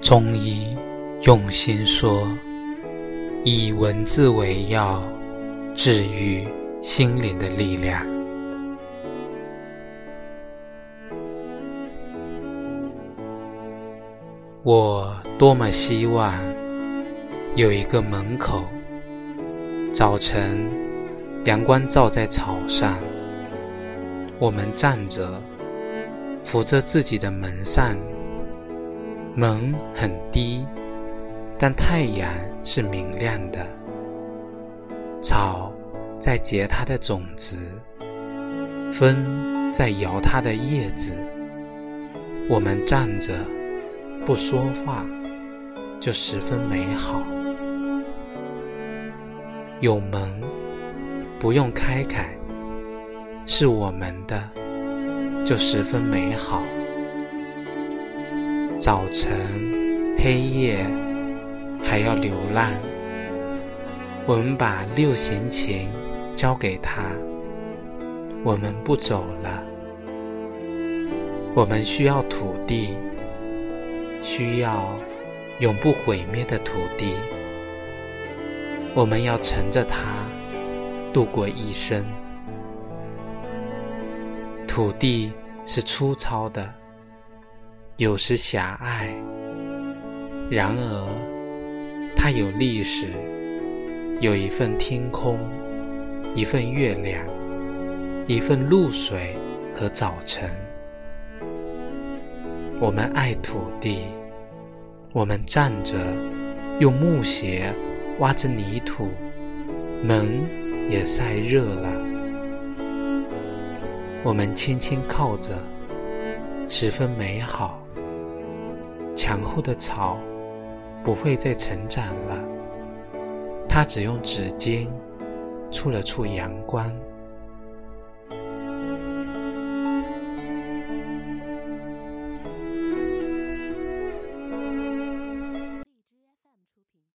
中医用心说，以文字为药，治愈心灵的力量。我多么希望有一个门口，早晨阳光照在草上，我们站着，扶着自己的门扇。门很低，但太阳是明亮的。草在结它的种子，风在摇它的叶子。我们站着不说话，就十分美好。有门不用开开，是我们的，就十分美好。早晨、黑夜，还要流浪。我们把六弦琴交给他，我们不走了。我们需要土地，需要永不毁灭的土地。我们要乘着它度过一生。土地是粗糙的。有时狭隘，然而它有历史，有一份天空，一份月亮，一份露水和早晨。我们爱土地，我们站着，用木鞋挖着泥土，门也晒热了。我们轻轻靠着，十分美好。墙后的草不会再成长了，它只用指尖触了触阳光。